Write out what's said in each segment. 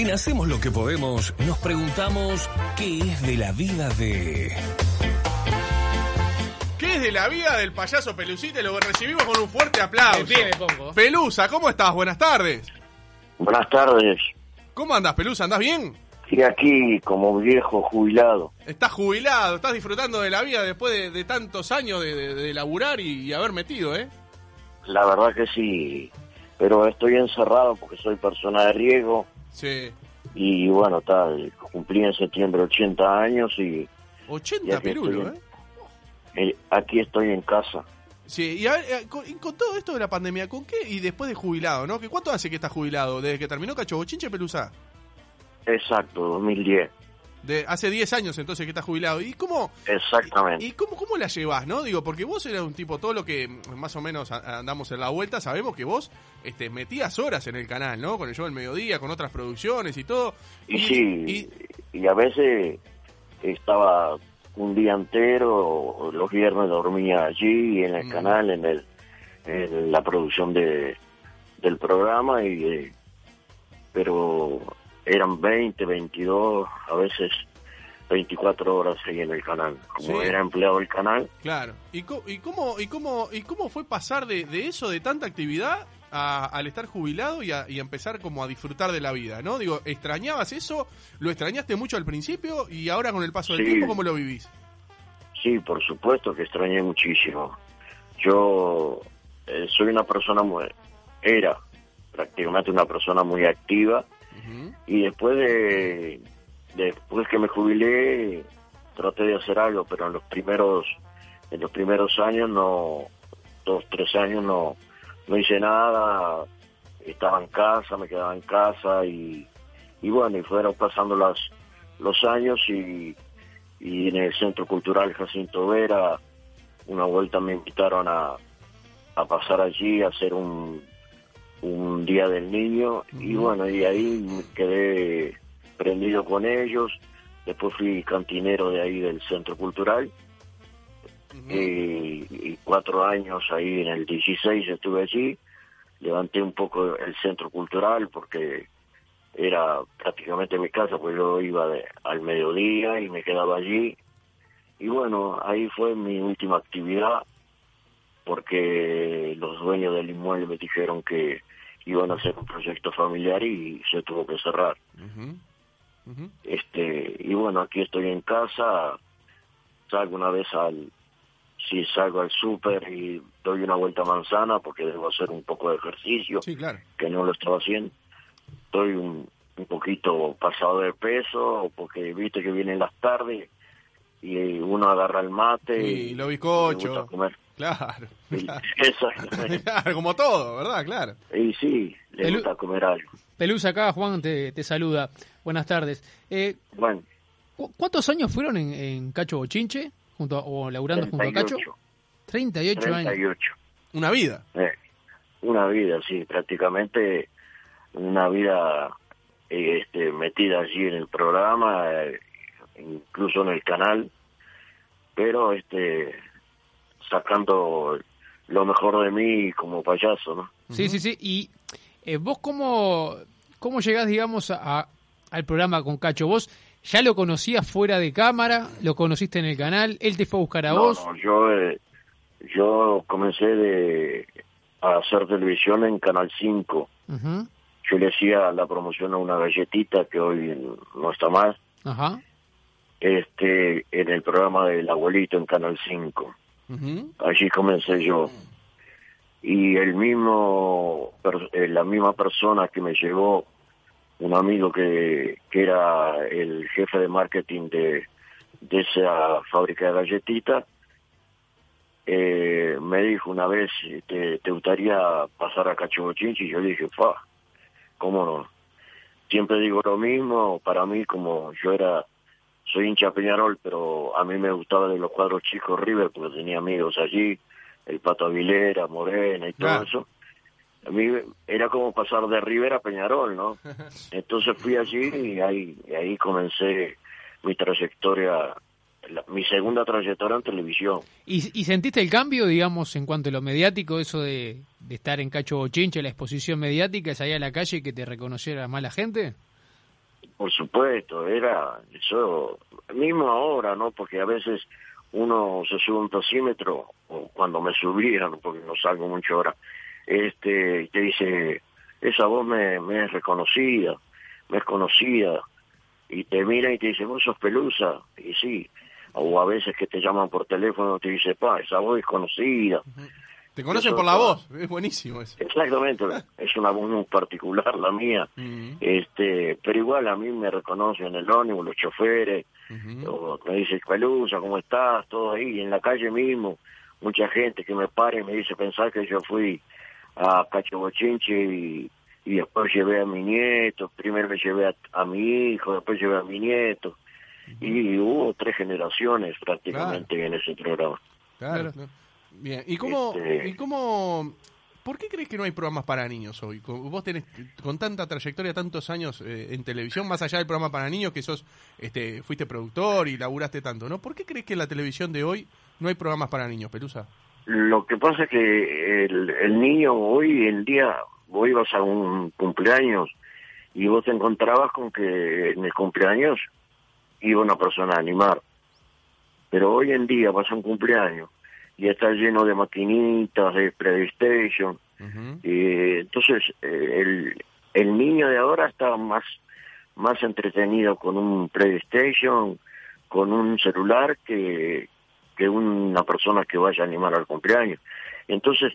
En Hacemos lo que podemos, nos preguntamos qué es de la vida de... ¿Qué es de la vida del payaso Pelucita? Lo recibimos con un fuerte aplauso. Pongo. Pelusa, ¿cómo estás? Buenas tardes. Buenas tardes. ¿Cómo andas, Pelusa? ¿Andás bien? Sí, aquí como viejo jubilado. Estás jubilado, estás disfrutando de la vida después de, de tantos años de, de- de laburar y, y haber metido, ¿eh? La verdad que sí. Pero estoy encerrado porque soy persona de riesgo. Sí. Y bueno, tal, cumplí en septiembre 80 años y 80 Ya que pirulo, estoy- ¿eh? eh, aquí estoy en casa. Sí, y, a ver, eh, con, y con todo esto de la pandemia, ¿con qué? Y después de jubilado, ¿no? ¿Que ¿Cuánto hace que estás jubilado? ¿Desde que terminó Cacho Bochinche, Pelusa? Exacto, 2010. De, hace 10 años entonces que estás jubilado. ¿Y cómo, Exactamente. ¿Y cómo, cómo la llevas, no? Digo, porque vos eras un tipo, todo lo que más o menos andamos en la vuelta, sabemos que vos este, metías horas en el canal, ¿no? Con el show del mediodía, con otras producciones y todo. Y, sí, y- y, a veces estaba un día entero, los viernes dormía allí en el Mm. canal, en el en la producción de del programa y eh, pero eran 20, 22, a veces 24 horas ahí en el canal. Como Sí. era empleado del canal, Claro. ¿Y, co- y, cómo, y, cómo, ¿Y cómo fue pasar de, de eso, de tanta actividad, a- al estar jubilado y a, y a empezar como a disfrutar de la vida, ¿no? Digo, ¿extrañabas eso? ¿Lo extrañaste mucho al principio? ¿Y ahora con el paso del Sí. tiempo cómo lo vivís? Sí, por supuesto que extrañé muchísimo. Yo eh, soy una persona muy, era prácticamente una persona muy activa Y después de después que me jubilé traté de hacer algo, pero en los primeros en los primeros años no dos tres años no no hice nada, estaba en casa, me quedaba en casa y y bueno y fueron pasando las los años y y en el Centro Cultural Jacinto Vera una vuelta me invitaron a, a pasar allí a hacer un, un día del niño y bueno y ahí me quedé prendido con ellos. Después fui cantinero de ahí del Centro Cultural. Y, y cuatro años ahí en el 16 estuve allí. Levanté un poco el Centro Cultural porque era prácticamente mi casa, pues yo iba de- al mediodía y me quedaba allí. Y bueno, ahí fue mi última actividad, porque los dueños del inmueble me dijeron que iban a hacer un proyecto familiar y se tuvo que cerrar. Este, y bueno, aquí estoy en casa, salgo una vez al, si salgo al súper y doy una vuelta a manzana porque debo hacer un poco de ejercicio Sí, claro. que no lo estaba haciendo. Estoy un, un poquito pasado de peso, porque viste que vienen las tardes y uno agarra el mate Y y, lo le bizcocho. gusta comer. Claro. Claro. Exactamente. Claro, como todo, ¿verdad? Claro. Y sí, le El- gusta comer algo. Pelusa acá, Juan te, te saluda. Buenas tardes. Eh, Bueno, ¿cu- ¿Cuántos años fueron en, en Cacho Bochinche? Junto a- o laburando junto a Cacho? 38, 38 años. 38. Una vida. Eh, una vida, sí, prácticamente una vida eh, este, metida allí en el programa, eh, incluso en el canal, pero este sacando lo mejor de mí como payaso, ¿no? Sí, sí, sí. ¿Y eh, vos cómo, cómo llegás, digamos, a- al programa con Cacho? ¿Vos ya lo conocías fuera de cámara? ¿Lo conociste en el canal? ¿Él te fue a buscar a No, vos? no, yo, eh, yo comencé de, a hacer televisión en Canal 5. Ujú, Yo le hacía la promoción a una galletita que hoy no está más, Ajá. Este, en el programa del abuelito en Canal 5. Ujú. Allí comencé yo. Y el mismo, eh, la misma persona que me llevó, un amigo que, que era el jefe de marketing de, de esa fábrica de galletitas, eh, me dijo una vez, ¿te, te gustaría pasar a Cachobochinchi? Y yo dije, fa, ¿cómo no? Siempre digo lo mismo, para mí como yo era, soy hincha Peñarol, pero a mí me gustaba de los cuadros chicos River porque tenía amigos allí, el Pato Aguilera, Morena y todo Claro. eso. A mí era como pasar de River a Peñarol, ¿no? Entonces fui allí y ahí, y ahí comencé mi trayectoria, la- mi segunda trayectoria en televisión. ¿Y, y sentiste el cambio, digamos, en cuanto a lo mediático, eso de, de estar en Cacho Bochinche, la exposición mediática, salir a la calle y que te reconociera más la gente? Por supuesto, era eso, mismo ahora, ¿no? Porque a veces uno se sube un tasímetro, o cuando me subían, porque no salgo mucho ahora, este, te dice, esa voz me, es reconocida, me es conocida, y te mira y te dice, vos sos Pelusa, y sí, o a veces que te llaman por teléfono te dice, pa, esa voz es conocida. Te conocen por la voz, es buenísimo eso. Exactamente, es una voz muy particular la mía, este, pero igual a mí me reconocen en el ónibus, los choferes, o me dice, Pelusa, ¿cómo estás? Todo ahí, y en la calle mismo, mucha gente que me para y me dice pensar que yo fui a Cacho Bochinche y, y después llevé a mi nieto, primero me llevé a, a mi hijo, después llevé a mi nieto, y hubo tres generaciones prácticamente en ese programa. Claro. ¿no? Bien, ¿y cómo, Este- ¿y cómo, por qué crees que no hay programas para niños hoy? Vos tenés con tanta trayectoria, tantos años eh, en televisión, más allá del programa para niños, que sos, este, fuiste productor y laburaste tanto, ¿no? ¿Por qué crees que en la televisión de hoy no hay programas para niños, Pelusa? Lo que pasa es que el, el niño hoy en día, vos ibas a un cumpleaños y vos te encontrabas con que en el cumpleaños iba una persona a animar. Pero hoy en día vas a un cumpleaños y está lleno de maquinitas, de PlayStation. Y entonces, eh, el, el niño de ahora está más, más entretenido con un PlayStation, con un celular, que, que una persona que vaya a animar al cumpleaños. Entonces,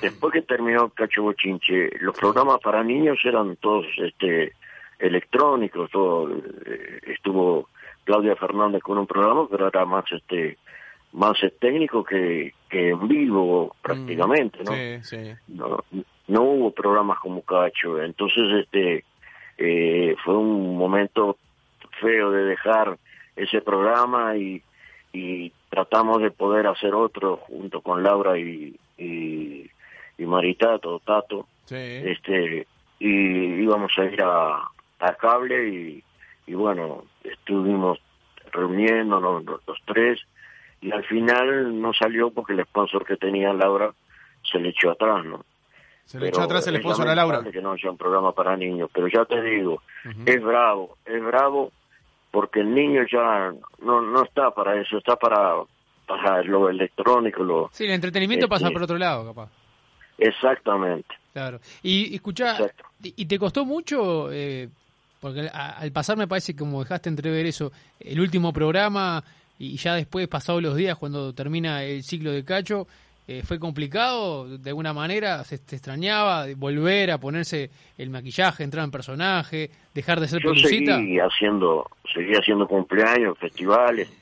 después que terminó Cacho Bochinche, los programas para niños eran todos este electrónicos, todo, eh, estuvo Claudia Fernández con un programa, pero era más este más técnico que, que en vivo prácticamente, ¿no? Sí, sí. no, no hubo programas como Cacho, entonces este eh, fue un momento feo de dejar ese programa y, y tratamos de poder hacer otro junto con Laura y, y, y Maritato, Tato, Sí. este y íbamos a ir a, a cable y, y bueno, estuvimos reuniéndonos los, los tres y al final no salió porque el sponsor que tenía Laura se le echó atrás, ¿no? Se le Pero echó atrás el sponsor a Laura. que no haya un programa para niños, pero ya te digo, es bravo, es bravo porque el niño ya no no está para eso, está para para lo electrónico, lo Sí, el entretenimiento pasa Este- por otro lado, capaz. exactamente. Claro. Y escuchá, Exacto. ¿y te costó mucho? eh, porque al pasar me parece que como dejaste entrever eso, el último programa y ya después, pasados los días, cuando termina el ciclo de Cacho, eh, ¿fue complicado? ¿De alguna manera se te extrañaba volver a ponerse el maquillaje, entrar en personaje, dejar de ser Yo pelucita? seguí haciendo, seguí haciendo cumpleaños, festivales,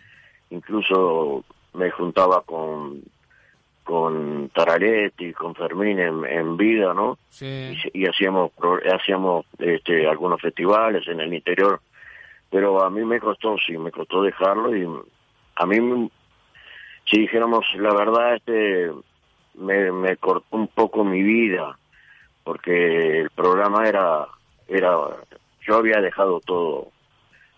incluso me juntaba con con Tararetti, con Fermín en, en vida, ¿no? Sí. y, y hacíamos hacíamos este algunos festivales en el interior pero a mí me costó sí me costó dejarlo y a mí si dijéramos la verdad este me, me cortó un poco mi vida porque el programa era era yo había dejado todo.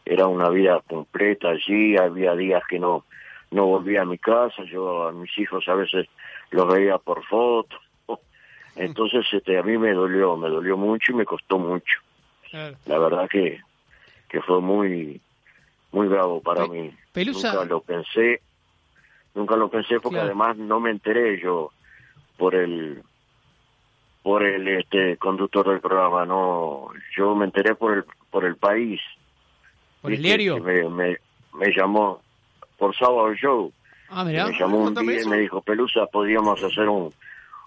Era una vida completa allí había días que no no volvía a mi casa yo a mis hijos a veces los veía por fotos. Entonces este a mí me dolió me dolió mucho y me costó mucho. Claro. la verdad que que fue muy muy bravo para Pe- mí. Pelusa- nunca lo pensé nunca lo pensé porque Claro. además no me enteré yo por el por el este conductor del programa no yo me enteré por el por el país. ¿Por el diario? Me, me, me llamó por sábado show. Ah, mirá. me llamó un día y me dijo Pelusa podíamos hacer un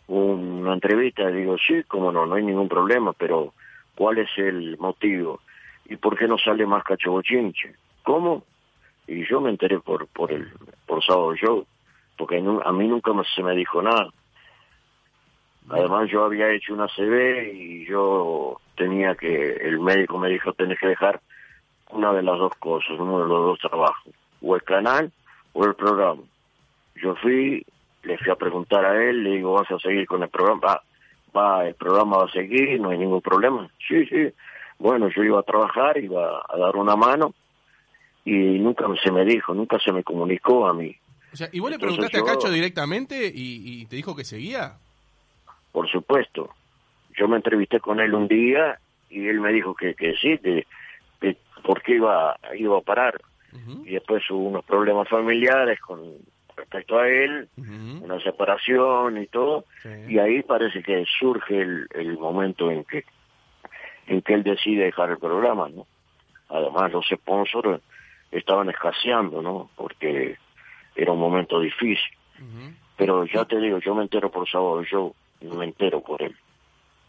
una entrevista digo sí cómo no no hay ningún problema pero cuál es el motivo y por qué no sale más Cacho Bochinche cómo y yo me enteré por por el por sábado show porque a mí nunca me- se me dijo nada. Además yo había hecho una CB y yo tenía que el médico me dijo tenés que dejar una de las dos cosas uno de los dos trabajos o el canal o el programa yo fui le fui a preguntar a él le digo vas a seguir con el programa va, va el programa va a seguir no hay ningún problema sí sí bueno yo iba a trabajar iba a dar una mano y nunca se me dijo nunca se me comunicó a mí O sea, ¿y vos le Entonces preguntaste a Cacho directamente y, y te dijo que seguía? por supuesto yo me entrevisté con él un día y él me dijo que, que sí que, que por qué iba, iba a parar. Y después hubo unos problemas familiares con respecto a él, una separación y todo, sí. y ahí parece que surge el, el momento en que en que él decide dejar el programa, ¿no? Además los sponsors estaban escaseando, ¿no? Porque era un momento difícil. Pero ya te digo, yo me entero por sábado, yo me entero por él.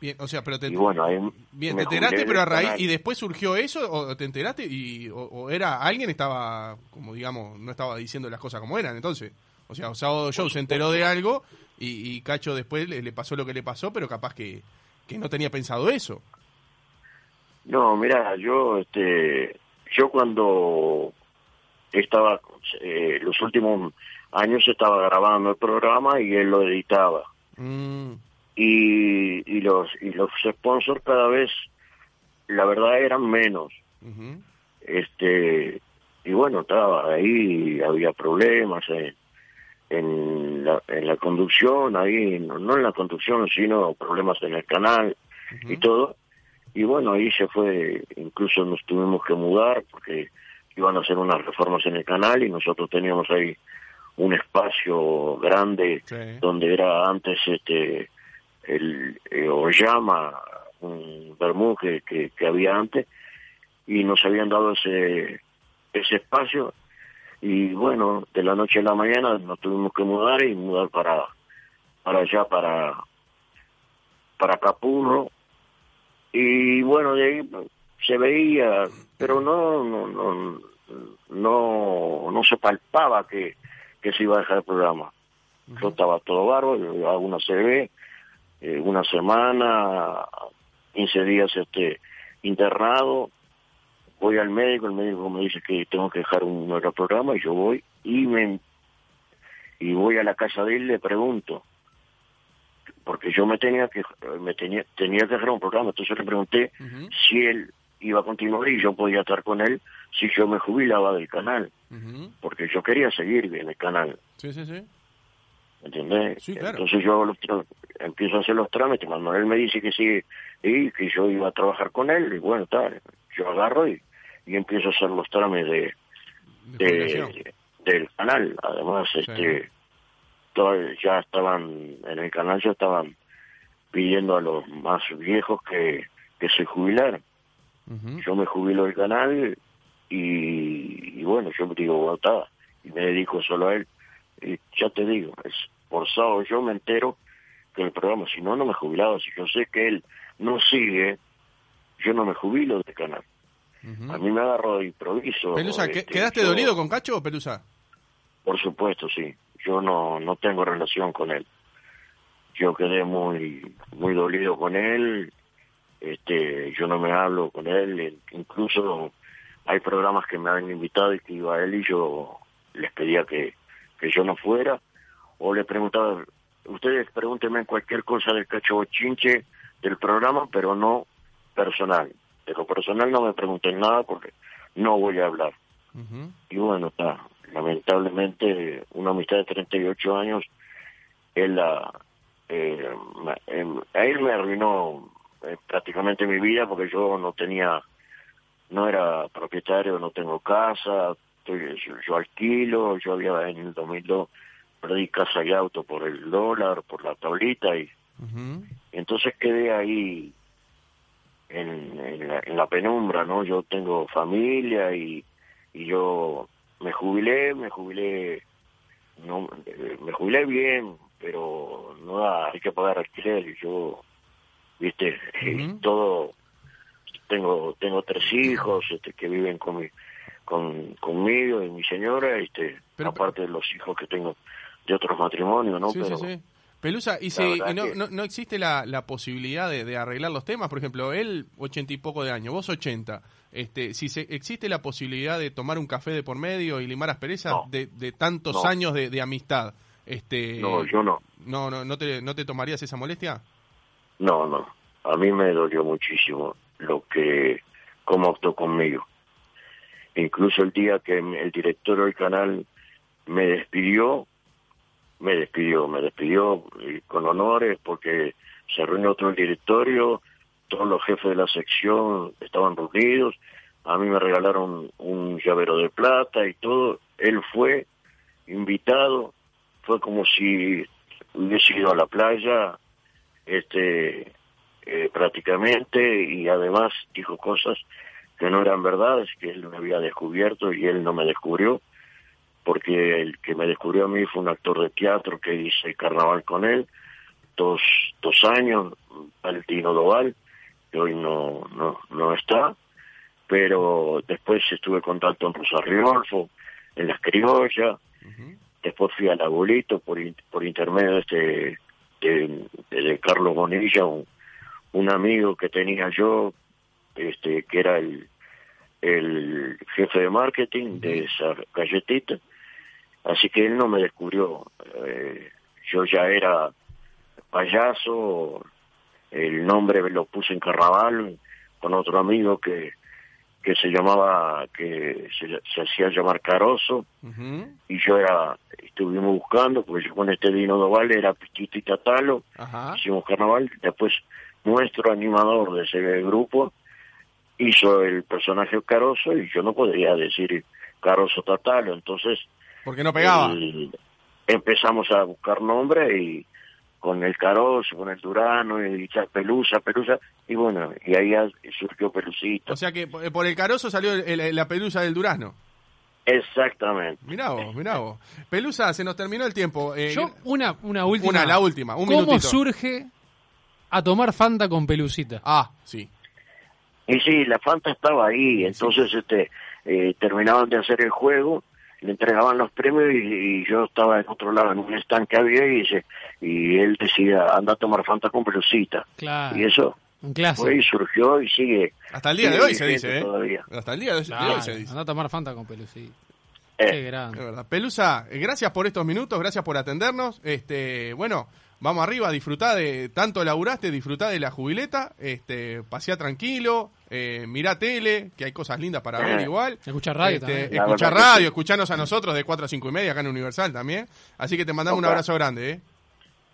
Bien, o sea, pero te, Y bueno, ahí bien, te enteraste, pero a raíz, y después surgió eso, o te enteraste, y, o, o era, alguien estaba, como digamos, no estaba diciendo las cosas como eran, entonces. O sea, Sábado Show se enteró de algo, y, y Cacho después le, le pasó lo que le pasó, pero capaz que, que no tenía pensado eso. No, mira, yo, este, yo cuando estaba, eh, los últimos años estaba grabando el programa y él lo editaba. Mm, Y, y los y los sponsors cada vez, la verdad, eran menos. Este, y bueno, estaba ahí, había problemas en, en, la, en la conducción, ahí, no, no en la conducción, sino problemas en el canal y todo. Y bueno, ahí se fue, incluso nos tuvimos que mudar porque iban a hacer unas reformas en el canal y nosotros teníamos ahí un espacio grande Sí. donde era antes este el eh, Oyama, un vermú que, que, que había antes, y nos habían dado ese, ese espacio, y bueno, de la noche a la mañana nos tuvimos que mudar y mudar para, para allá, para, para Capurro, y bueno, de ahí se veía, pero no, no, no, no, no se palpaba que, que se iba a dejar el programa. Yo estaba todo bárbaro, hago una CB, eh, una semana, 15 días este internado, voy al médico, el médico me dice que tengo que dejar un nuevo programa y yo voy y me y voy a la casa de él le pregunto porque yo me tenía que me tenía tenía que dejar un programa, entonces le pregunté si él iba a continuar y yo podía estar con él si yo me jubilaba del canal, porque yo quería seguir en el canal. Sí, sí, sí. ¿entendés? Sí, claro. Entonces yo los empiezo a hacer los trámites, cuando él me dice que sí, y que yo iba a trabajar con él, y bueno, está, yo agarro y, y empiezo a hacer los trámites de, De jubilación. de- del canal. Además, este todo- ya estaban, en el canal ya estaban pidiendo a los más viejos que, que se jubilaran. Yo me jubilo del canal y, y bueno, yo digo, bueno, está, y me dedico solo a él. Y ya te digo, es por sábado yo me entero que el programa, si no, no me jubilaba. Si yo sé que él no sigue, yo no me jubilo del canal. A mí me agarro de improviso. Pelusa, ¿que- este, ¿quedaste yo- dolido con Cacho, Pelusa? Por supuesto, sí. Yo no, no tengo relación con él. Yo quedé muy, muy dolido con él. Este, yo no me hablo con él. Incluso hay programas que me han invitado y que iba él y yo les pedía que, que yo no fuera. O le preguntaba, ustedes pregúntenme cualquier cosa del cacho bochinche del programa, pero no personal. De lo personal no me pregunten nada porque no voy a hablar. Y bueno, está, lamentablemente una amistad de 38 años, él la, eh, em, a él me arruinó eh, prácticamente mi vida porque yo no tenía, no era propietario, no tengo casa, estoy- yo, yo alquilo, yo había en el 2002 perdí casa y auto por el dólar, por la tablita y entonces quedé ahí en, en, la, en la penumbra, ¿no? Yo tengo familia y, y yo me jubilé, me jubilé, no, eh, me jubilé bien, pero no hay que pagar alquiler y yo, viste, Ujú. todo, tengo tengo tres hijos este, que viven con mi, con, conmigo y mi señora, este, Pero- aparte de los hijos que tengo de otros matrimonios, ¿no? Sí, pero, sí, sí. Pelusa, ¿y si y no, no, no existe la, la posibilidad de, de arreglar los temas? Por ejemplo, él ochenta y poco de años, vos ochenta. Este, si se, existe la posibilidad de tomar un café de por medio y limar asperezas No. de, de tantos años de, de amistad, este, no, yo no. no, no, no te, ¿no te tomarías esa molestia? No, no. A mí me dolió muchísimo lo que, cómo actuó conmigo. Incluso el día que el director del canal me despidió, me despidió, me despidió eh, con honores porque se reunió otro directorio, todos los jefes de la sección estaban reunidos, a mí me regalaron un llavero de plata y todo. Él fue invitado, fue como si hubiese ido a la playa, este, eh, prácticamente, y además dijo cosas que no eran verdades, que él me había descubierto y él no me descubrió, porque el que me descubrió a mí fue un actor de teatro que hice carnaval con él, dos, dos años, Valentino Doval, que hoy no, no, no está, pero después estuve con tanto en Rosa en Las Criollas, después fui al Abuelito por, por intermedio de, este, de, de Carlos Bonilla, un, un amigo que tenía yo, este que era el, el jefe de marketing de esa galletita, así que él no me descubrió. Eh, yo ya era payaso, el nombre me lo puse en carnaval con otro amigo que que se llamaba, que se, hacía llamar Caroso, y yo era, estuvimos buscando, porque yo con este Dino Doval era Piquito y Tatalo, hicimos carnaval, después nuestro animador de ese grupo hizo el personaje Caroso y yo no podría decir Caroso Tatalo, entonces... Porque no pegaba. empezamos a buscar nombre y con el Caroso, con el Durano, y Pelusa, Pelusa, y bueno, y ahí surgió Pelucita. O sea que por el Caroso salió la Pelusa del Durazno. Exactamente. Mirá vos, mirá vos. Pelusa, se nos terminó el tiempo. Eh, Yo, una, una última. Una, la última, un ¿Cómo surge a tomar Fanta con Pelucita? Ah, sí. Y sí, la Fanta estaba ahí, entonces este eh, terminaban de hacer el juego le entregaban los premios y, yo estaba en otro lado, en un stand que había y, dice, y él decía, anda a tomar Fanta con pelucita. Claro. Y eso un clásico. y surgió y sigue. Hasta el día de hoy se dice, ¿eh? Hasta el día de, hoy se dice. Anda a tomar Fanta con pelucita. Eh. Qué grande. verdad. Pelusa, eh, gracias por estos minutos, gracias por atendernos. Este, bueno, vamos arriba, disfrutá de, tanto laburaste, disfrutá de la jubileta, este, pasea tranquilo, eh, mirá tele, que hay cosas lindas para ver igual. Escuchar radio este, Escuchar radio, escuchanos a nosotros de 4 a 5 y media acá en Universal también. Así que te mandamos un abrazo grande, ¿eh?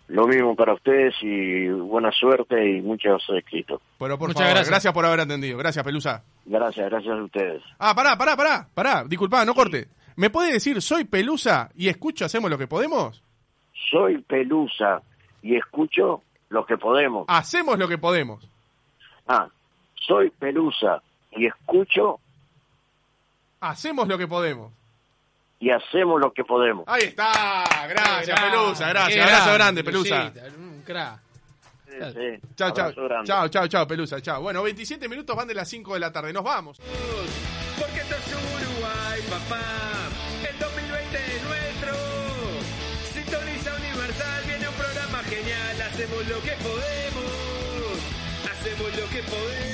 Lo mismo para ustedes y buena suerte y muchos éxitos. Pero por Muchas favor, gracias. gracias por haber atendido. Gracias, Pelusa. Gracias, gracias a ustedes. Ah, pará, pará, pará, pará. Disculpa, no corte. ¿Me puede decir soy Pelusa y escucho Hacemos lo que podemos? Soy Pelusa y escucho lo que podemos. Hacemos lo que podemos. Ah, soy Pelusa y escucho. Hacemos lo que podemos. Y hacemos lo que podemos. Ahí está, gracias Pelusa, gracias. Abrazo grande, Pelusa. Un crack. Chao, chao. Chao, chao, chao, Pelusa, chao. Bueno, 27 minutos van de las 5 de la tarde. Nos vamos. Porque esto es Uruguay, papá. El 2020 es nuestro. Sintoniza Universal, viene un programa genial. Hacemos lo que podemos hacemos lo que podemos.